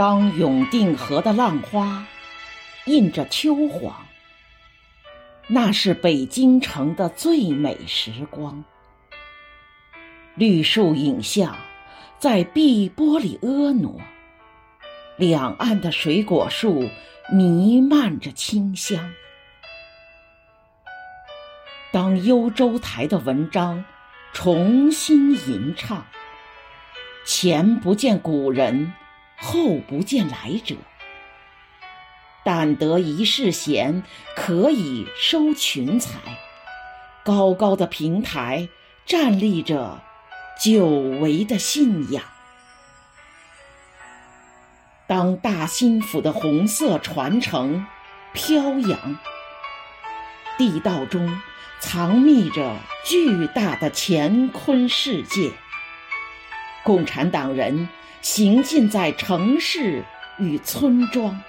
当永定河的浪花印着秋黄，那是北京城的最美时光。绿树影像在碧波里婀娜，两岸的水果树弥漫着清香。当幽州台的文章重新吟唱，前不见古人，后不见来者。但得一世闲，可以收群才。高高的平台站立着久违的信仰。当大兴府的红色传承飘扬，地道中。藏匿着巨大的乾坤世界。共产党人行进在城市与村庄，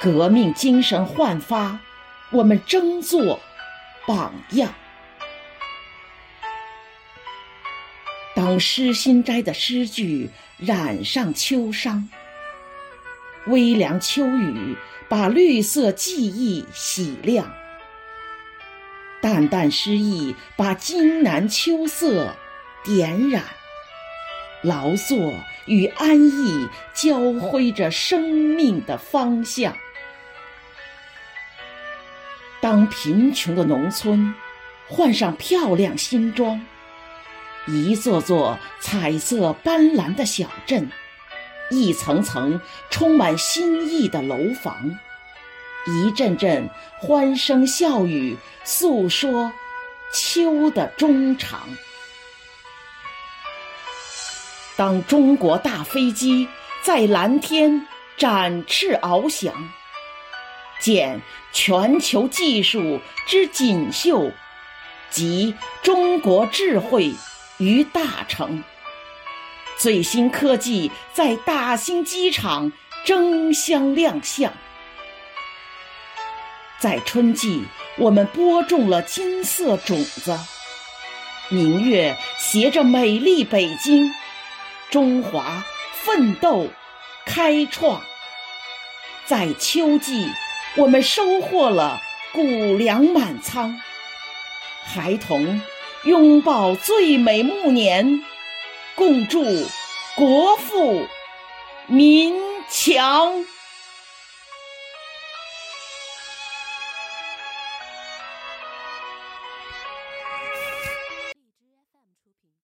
革命精神焕发，我们争做榜样。当诗心斋的诗句染上秋殇，微凉秋雨把绿色记忆洗亮。淡淡诗意把金南秋色点染，劳作与安逸交辉着生命的方向。当贫穷的农村换上漂亮新装，一座座彩色斑斓的小镇，一层层充满新意的楼房。一阵阵欢声笑语，诉说秋的衷肠。当中国大飞机在蓝天展翅翱翔，见全球技术之锦绣，集中国智慧于大成。最新科技在大兴机场争相亮相。在春季，我们播种了金色种子，明月携着美丽北京，中华奋斗开创。在秋季，我们收获了谷粮满仓，孩童拥抱最美暮年，共祝国富民强。